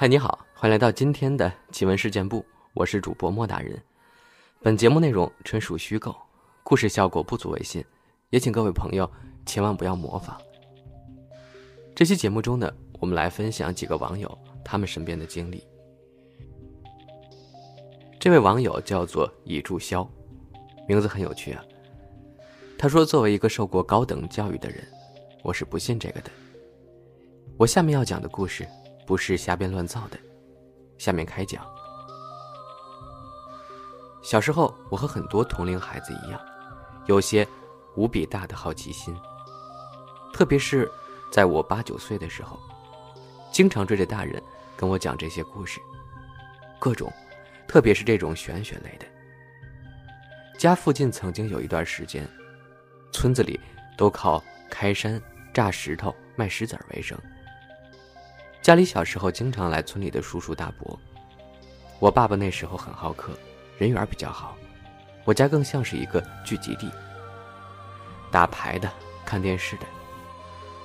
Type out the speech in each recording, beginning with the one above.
嗨，你好，欢迎来到今天的奇闻事件部，我是主播莫大人。本节目内容纯属虚构，故事效果不足为信，也请各位朋友千万不要模仿。这期节目中呢，我们来分享几个网友他们身边的经历。这位网友叫做乙柱霄，名字很有趣啊。他说：“作为一个受过高等教育的人，我是不信这个的。我下面要讲的故事不是瞎编乱造的。下面开讲。小时候，我和很多同龄孩子一样，有些无比大的好奇心，特别是在我八九岁的时候，经常追着大人跟我讲这些故事，各种。”特别是这种玄学类的。家附近曾经有一段时间，村子里都靠开山炸石头卖石子儿为生。家里小时候经常来村里的叔叔大伯。我爸爸那时候很好客，人缘比较好，我家更像是一个聚集地。打牌的、看电视的，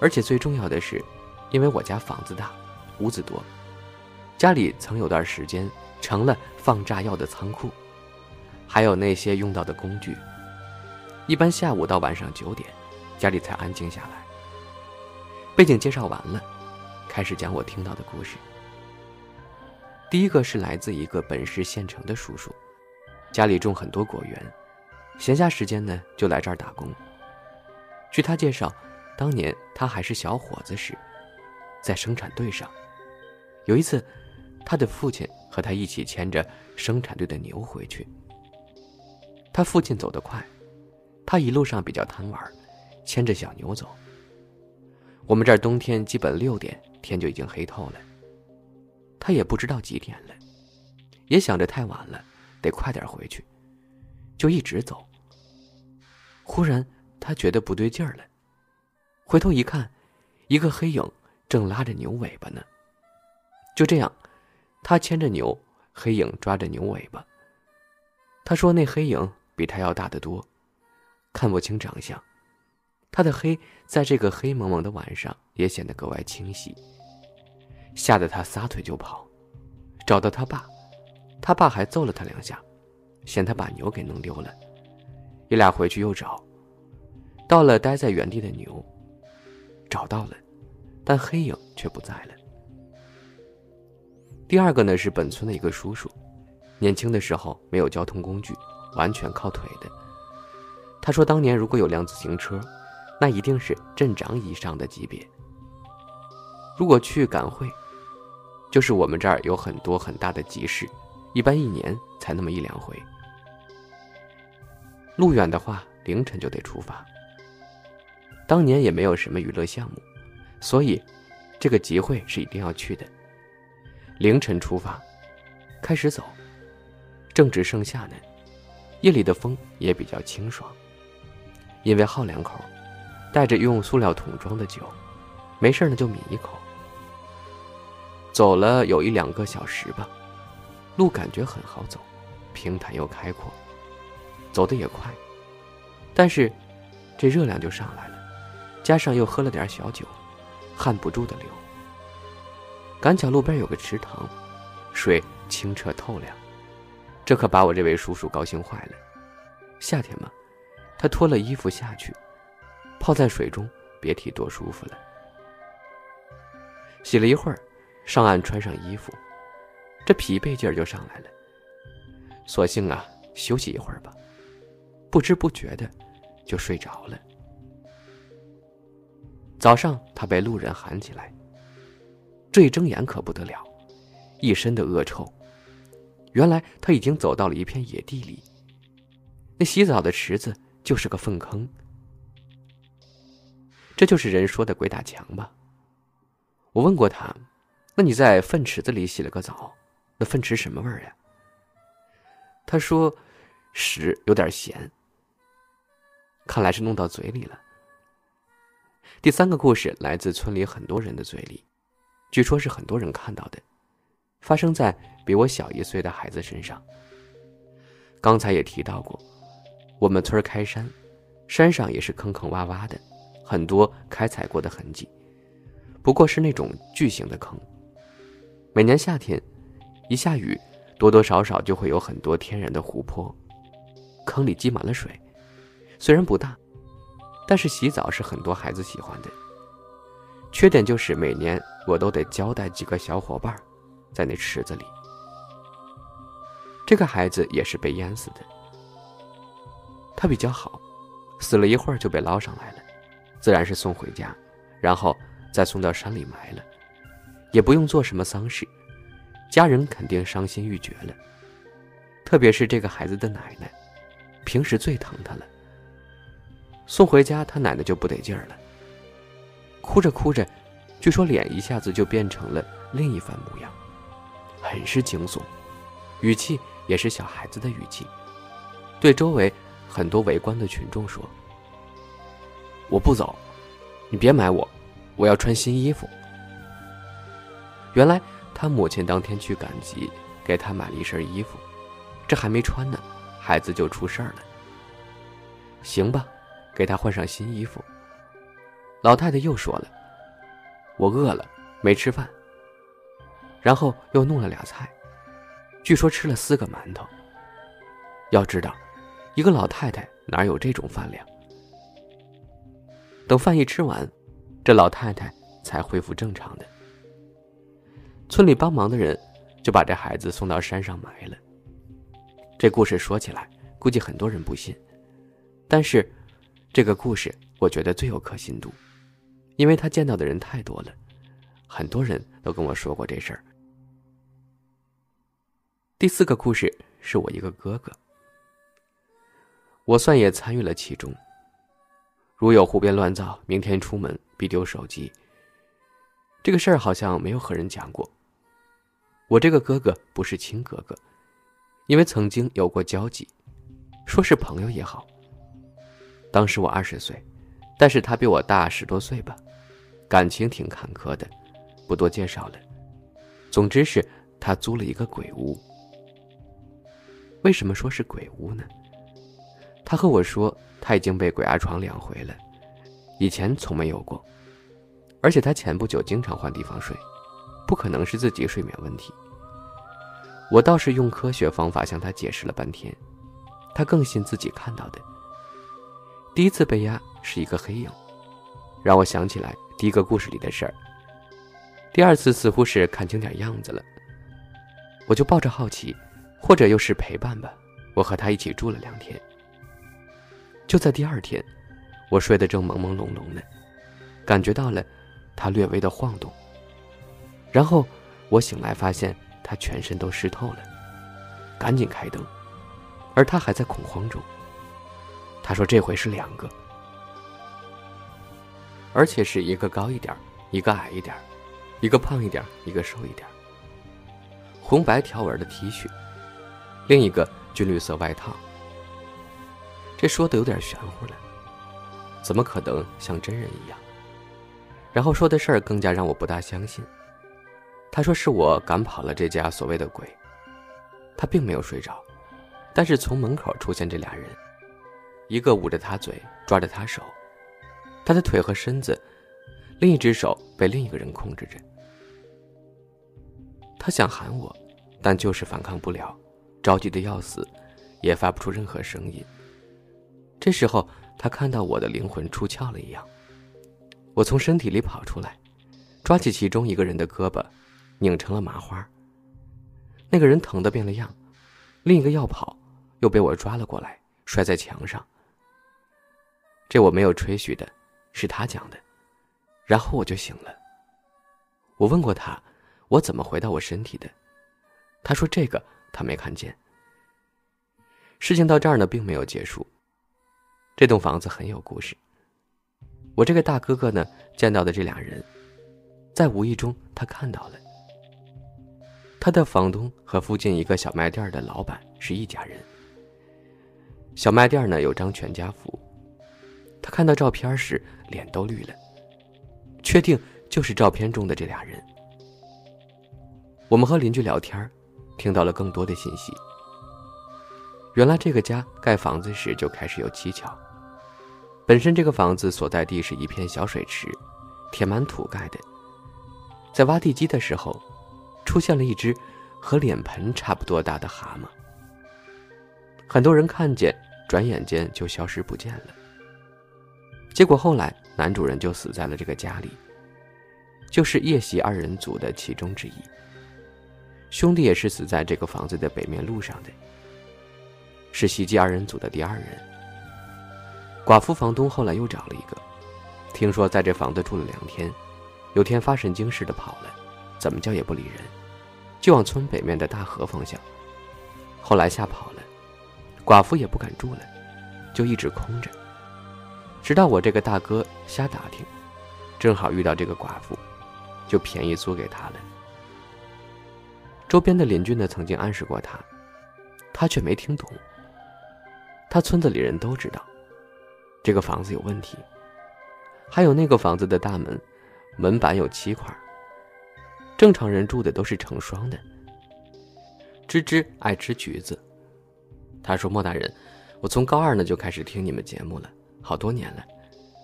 而且最重要的是，因为我家房子大，屋子多，家里曾有段时间。成了放炸药的仓库，还有那些用到的工具。一般下午到晚上九点，家里才安静下来。背景介绍完了，开始讲我听到的故事。第一个是来自一个本市县城的叔叔，家里种很多果园，闲暇时间呢就来这儿打工。据他介绍，当年他还是小伙子时，在生产队上，有一次，他的父亲。和他一起牵着生产队的牛回去。他父亲走得快，他一路上比较贪玩，牵着小牛走。我们这儿冬天基本六点天就已经黑透了。他也不知道几点了，也想着太晚了，得快点回去，就一直走。忽然他觉得不对劲儿了，回头一看，一个黑影正拉着牛尾巴呢。就这样。他牵着牛，黑影抓着牛尾巴。他说：“那黑影比他要大得多，看不清长相。他的黑在这个黑蒙蒙的晚上也显得格外清晰。”吓得他撒腿就跑，找到他爸，他爸还揍了他两下，嫌他把牛给弄丢了。爷俩回去又找，到了待在原地的牛，找到了，但黑影却不在了。第二个呢是本村的一个叔叔，年轻的时候没有交通工具，完全靠腿的。他说，当年如果有辆自行车，那一定是镇长以上的级别。如果去赶会，就是我们这儿有很多很大的集市，一般一年才那么一两回。路远的话，凌晨就得出发。当年也没有什么娱乐项目，所以这个集会是一定要去的。凌晨出发，开始走，正值盛夏呢，夜里的风也比较清爽。因为好两口，带着用塑料桶装的酒，没事呢就抿一口。走了有一两个小时吧，路感觉很好走，平坦又开阔，走得也快，但是这热量就上来了，加上又喝了点小酒，汗不住的流。赶巧路边有个池塘，水清澈透亮，这可把我这位叔叔高兴坏了。夏天嘛，他脱了衣服下去，泡在水中，别提多舒服了。洗了一会儿，上岸穿上衣服，这疲惫劲儿就上来了。索性啊，休息一会儿吧，不知不觉的就睡着了。早上，他被路人喊起来。这一睁眼可不得了，一身的恶臭。原来他已经走到了一片野地里。那洗澡的池子就是个粪坑。这就是人说的鬼打墙吧？我问过他，那你在粪池子里洗了个澡，那粪池什么味儿呀？他说，屎有点咸。看来是弄到嘴里了。第三个故事来自村里很多人的嘴里。据说是很多人看到的，发生在比我小一岁的孩子身上。刚才也提到过，我们村开山，山上也是坑坑洼洼的，很多开采过的痕迹，不过是那种巨型的坑。每年夏天，一下雨，多多少少就会有很多天然的湖泊，坑里积满了水。虽然不大，但是洗澡是很多孩子喜欢的。缺点就是每年我都得交代几个小伙伴，在那池子里。这个孩子也是被淹死的。他比较好，死了一会儿就被捞上来了，自然是送回家，然后再送到山里埋了，也不用做什么丧事，家人肯定伤心欲绝了。特别是这个孩子的奶奶，平时最疼他了。送回家，他奶奶就不得劲儿了，哭着哭着，据说脸一下子就变成了另一番模样，很是惊悚，语气也是小孩子的语气，对周围。很多围观的群众说：“我不走，你别买我，我要穿新衣服。”原来他母亲当天去赶集，给他买了一身衣服，这还没穿呢，孩子就出事儿了。行吧，给他换上新衣服。老太太又说了：“我饿了，没吃饭。”然后又弄了俩菜，据说吃了四个馒头。要知道。一个老太太哪有这种饭量？等饭一吃完，这老太太才恢复正常的。村里帮忙的人就把这孩子送到山上埋了。这故事说起来，估计很多人不信，但是这个故事我觉得最有可信度，因为他见到的人太多了，很多人都跟我说过这事儿。第四个故事是我一个哥哥。我算也参与了其中。如有胡编乱造，明天出门必丢手机。这个事儿好像没有和人讲过。我这个哥哥不是亲哥哥，因为曾经有过交集，说是朋友也好。当时我二十岁，但是他比我大十多岁吧，感情挺坎坷的，不多介绍了。总之是他租了一个鬼屋。为什么说是鬼屋呢？他和我说，他已经被鬼压床两回了，以前从没有过，而且他前不久经常换地方睡，不可能是自己睡眠问题。我倒是用科学方法向他解释了半天，他更信自己看到的。第一次被压是一个黑影，让我想起来第一个故事里的事儿。第二次似乎是看清点样子了，我就抱着好奇，或者又是陪伴吧，我和他一起住了两天。就在第二天，我睡得正朦朦胧胧的，感觉到了他略微的晃动。然后我醒来，发现他全身都湿透了，赶紧开灯，而他还在恐慌中。他说这回是两个，而且是一个高一点，一个矮一点，一个胖一点，一个瘦一点。红白条纹的 T 恤，另一个军绿色外套。这说的有点玄乎了，怎么可能像真人一样？然后说的事儿更加让我不大相信。他说是我赶跑了这家所谓的鬼。他并没有睡着，但是从门口出现这俩人，一个捂着他嘴，抓着他手，他的腿和身子，另一只手被另一个人控制着。他想喊我，但就是反抗不了，着急的要死，也发不出任何声音。这时候，他看到我的灵魂出窍了一样，我从身体里跑出来，抓起其中一个人的胳膊，拧成了麻花。那个人疼得变了样，另一个要跑，又被我抓了过来，摔在墙上。这我没有吹嘘的，是他讲的，然后我就醒了。我问过他，我怎么回到我身体的，他说这个他没看见。事情到这儿呢，并没有结束。这栋房子很有故事。我这个大哥哥呢，见到的这俩人，在无意中他看到了。他的房东和附近一个小卖店的老板是一家人。小卖店呢有张全家福，他看到照片时脸都绿了，确定就是照片中的这俩人。我们和邻居聊天，听到了更多的信息。原来这个家盖房子时就开始有蹊跷。本身这个房子所在地是一片小水池，填满土盖的。在挖地基的时候，出现了一只和脸盆差不多大的蛤蟆。很多人看见，转眼间就消失不见了。结果后来，男主人就死在了这个家里，就是夜袭二人组的其中之一。兄弟也是死在这个房子的北面路上的，是袭击二人组的第二人。寡妇房东后来又找了一个，听说在这房子住了两天，有天发神经似的跑了，怎么叫也不理人，就往村北面的大河方向。后来吓跑了，寡妇也不敢住了，就一直空着。直到我这个大哥瞎打听，正好遇到这个寡妇，就便宜租给他了。周边的邻居呢，曾经暗示过他，他却没听懂。他村子里人都知道，这个房子有问题，还有那个房子的大门，门板有七块。正常人住的都是成双的。芝芝爱吃橘子，他说：“莫大人，我从高二呢就开始听你们节目了。”好多年了，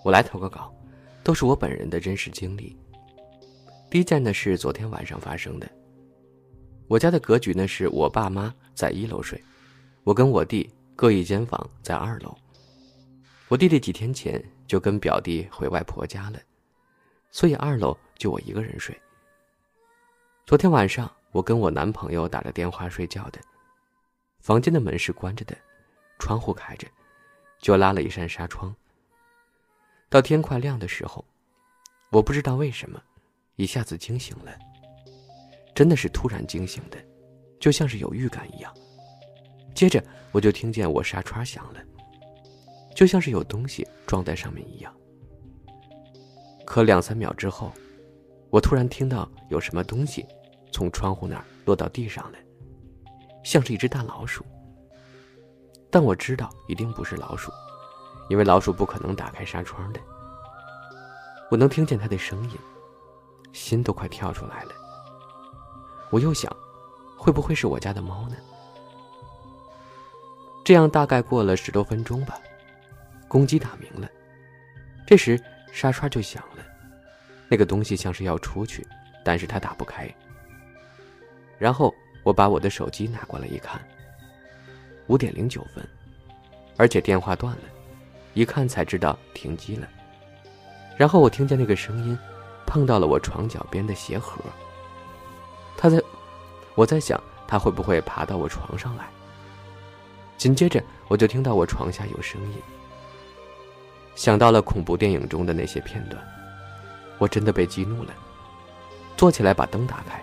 我来投个稿，都是我本人的真实经历。第一件呢是昨天晚上发生的。我家的格局呢是我爸妈在一楼睡，我跟我弟各一间房在二楼。我弟弟几天前就跟表弟回外婆家了，所以二楼就我一个人睡。昨天晚上我跟我男朋友打着电话睡觉的，房间的门是关着的，窗户开着。就拉了一扇纱窗。到天快亮的时候，我不知道为什么，一下子惊醒了。真的是突然惊醒的，就像是有预感一样。接着我就听见我纱窗响了，就像是有东西撞在上面一样。可两三秒之后，我突然听到有什么东西从窗户那儿落到地上了，像是一只大老鼠。但我知道一定不是老鼠，因为老鼠不可能打开纱窗的。我能听见它的声音，心都快跳出来了。我又想，会不会是我家的猫呢？这样大概过了十多分钟吧，公鸡打鸣了。这时纱窗就响了，那个东西像是要出去，但是它打不开。然后我把我的手机拿过来一看。五点零九分，而且电话断了，一看才知道停机了。然后我听见那个声音，碰到了我床脚边的鞋盒。他在，我在想他会不会爬到我床上来。紧接着我就听到我床下有声音，想到了恐怖电影中的那些片段，我真的被激怒了，坐起来把灯打开，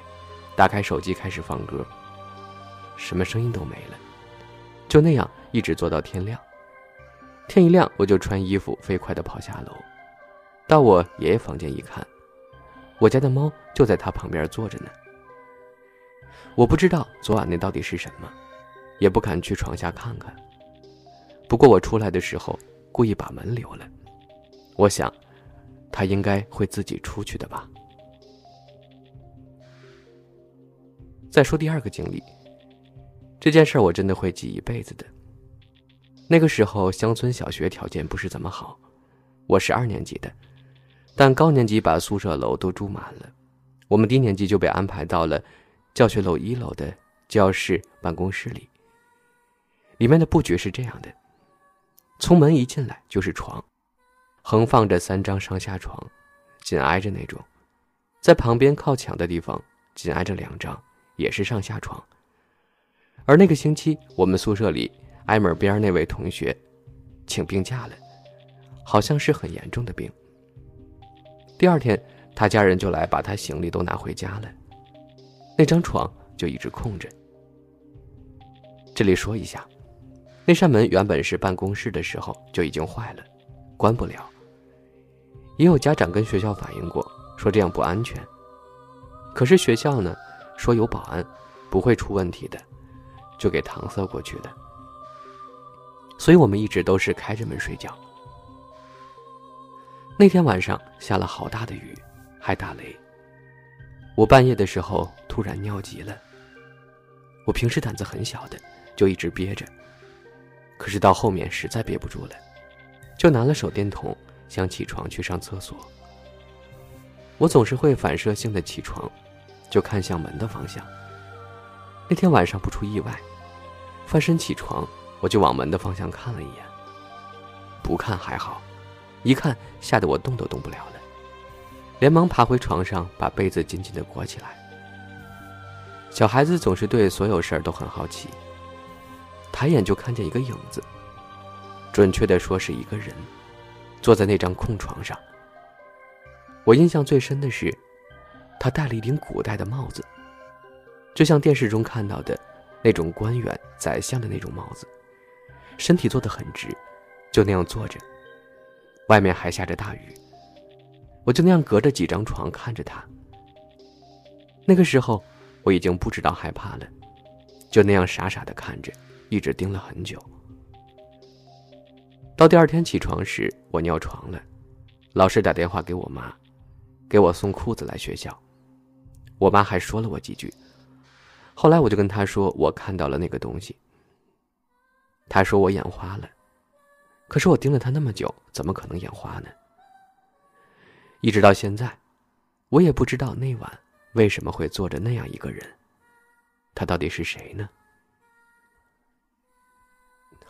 打开手机开始放歌，什么声音都没了。就那样一直坐到天亮，天一亮我就穿衣服飞快地跑下楼，到我爷爷房间一看，我家的猫就在他旁边坐着呢。我不知道昨晚那到底是什么，也不敢去床下看看。不过我出来的时候故意把门留了，我想，它应该会自己出去的吧。再说第二个经历。这件事我真的会记一辈子的。那个时候乡村小学条件不是怎么好，我是二年级的，但高年级把宿舍楼都住满了，我们低年级就被安排到了教学楼一楼的教室办公室里。里面的布局是这样的：从门一进来就是床，横放着三张上下床，紧挨着那种，在旁边靠墙的地方紧挨着两张，也是上下床。而那个星期，我们宿舍里挨门边那位同学请病假了，好像是很严重的病。第二天，他家人就来把他行李都拿回家了，那张床就一直空着。这里说一下，那扇门原本是办公室的时候就已经坏了，关不了。也有家长跟学校反映过，说这样不安全。可是学校呢，说有保安，不会出问题的。就给搪塞过去的，所以我们一直都是开着门睡觉。那天晚上下了好大的雨，还打雷。我半夜的时候突然尿急了。我平时胆子很小的，就一直憋着。可是到后面实在憋不住了，就拿了手电筒想起床去上厕所。我总是会反射性的起床，就看向门的方向。那天晚上不出意外，翻身起床，我就往门的方向看了一眼。不看还好，一看吓得我动都动不了了，连忙爬回床上，把被子紧紧的裹起来。小孩子总是对所有事儿都很好奇，抬眼就看见一个影子，准确的说是一个人，坐在那张空床上。我印象最深的是，他戴了一顶古代的帽子，就像电视中看到的那种官员、宰相的那种帽子，身体坐得很直。就那样坐着，外面还下着大雨，我就那样隔着几张床看着他。那个时候我已经不知道害怕了，就那样傻傻的看着，一直盯了很久。到第二天起床时，我尿床了，老师打电话给我妈，给我送裤子来学校。我妈还说了我几句，后来我就跟她说我看到了那个东西。她说我眼花了。可是我盯了她那么久，怎么可能眼花呢？一直到现在，我也不知道那晚为什么会坐着那样一个人。他到底是谁呢？